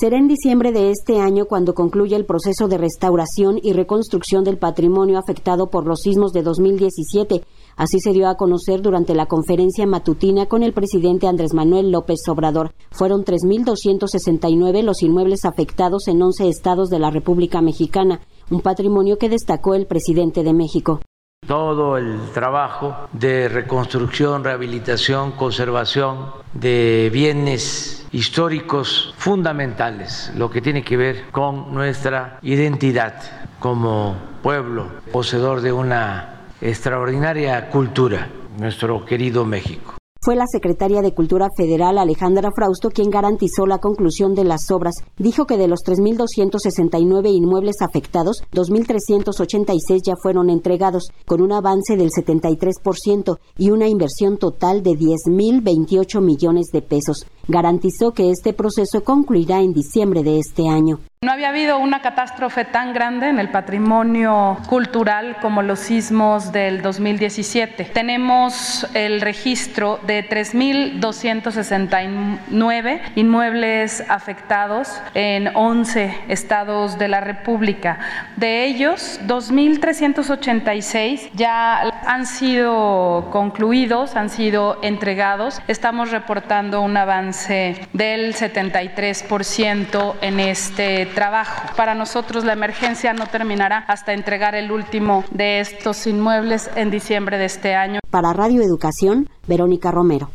Será en diciembre de este año cuando concluya el proceso de restauración y reconstrucción del patrimonio afectado por los sismos de 2017. Así se dio a conocer durante la conferencia matutina con el presidente Andrés Manuel López Obrador. Fueron 3.269 los inmuebles afectados en 11 estados de la República Mexicana, un patrimonio que destacó el presidente de México todo el trabajo de reconstrucción, rehabilitación, conservación de bienes históricos fundamentales, lo que tiene que ver con nuestra identidad como pueblo poseedor de una extraordinaria cultura, nuestro querido México. Fue la secretaria de Cultura Federal Alejandra Frausto quien garantizó la conclusión de las obras. Dijo que de los 3.269 inmuebles afectados, 2.386 ya fueron entregados, con un avance del 73% y una inversión total de 10.028 millones de pesos. Garantizó que este proceso concluirá en diciembre de este año. No había habido una catástrofe tan grande en el patrimonio cultural como los sismos del 2017. Tenemos el registro de 3.269 inmuebles afectados en 11 estados de la República. De ellos, 2.386 ya han sido concluidos, han sido entregados. Estamos reportando un avance del 73% en este trabajo. Para nosotros la emergencia no terminará hasta entregar el último de estos inmuebles en diciembre de este año. Para Radio Educación, Verónica Romero.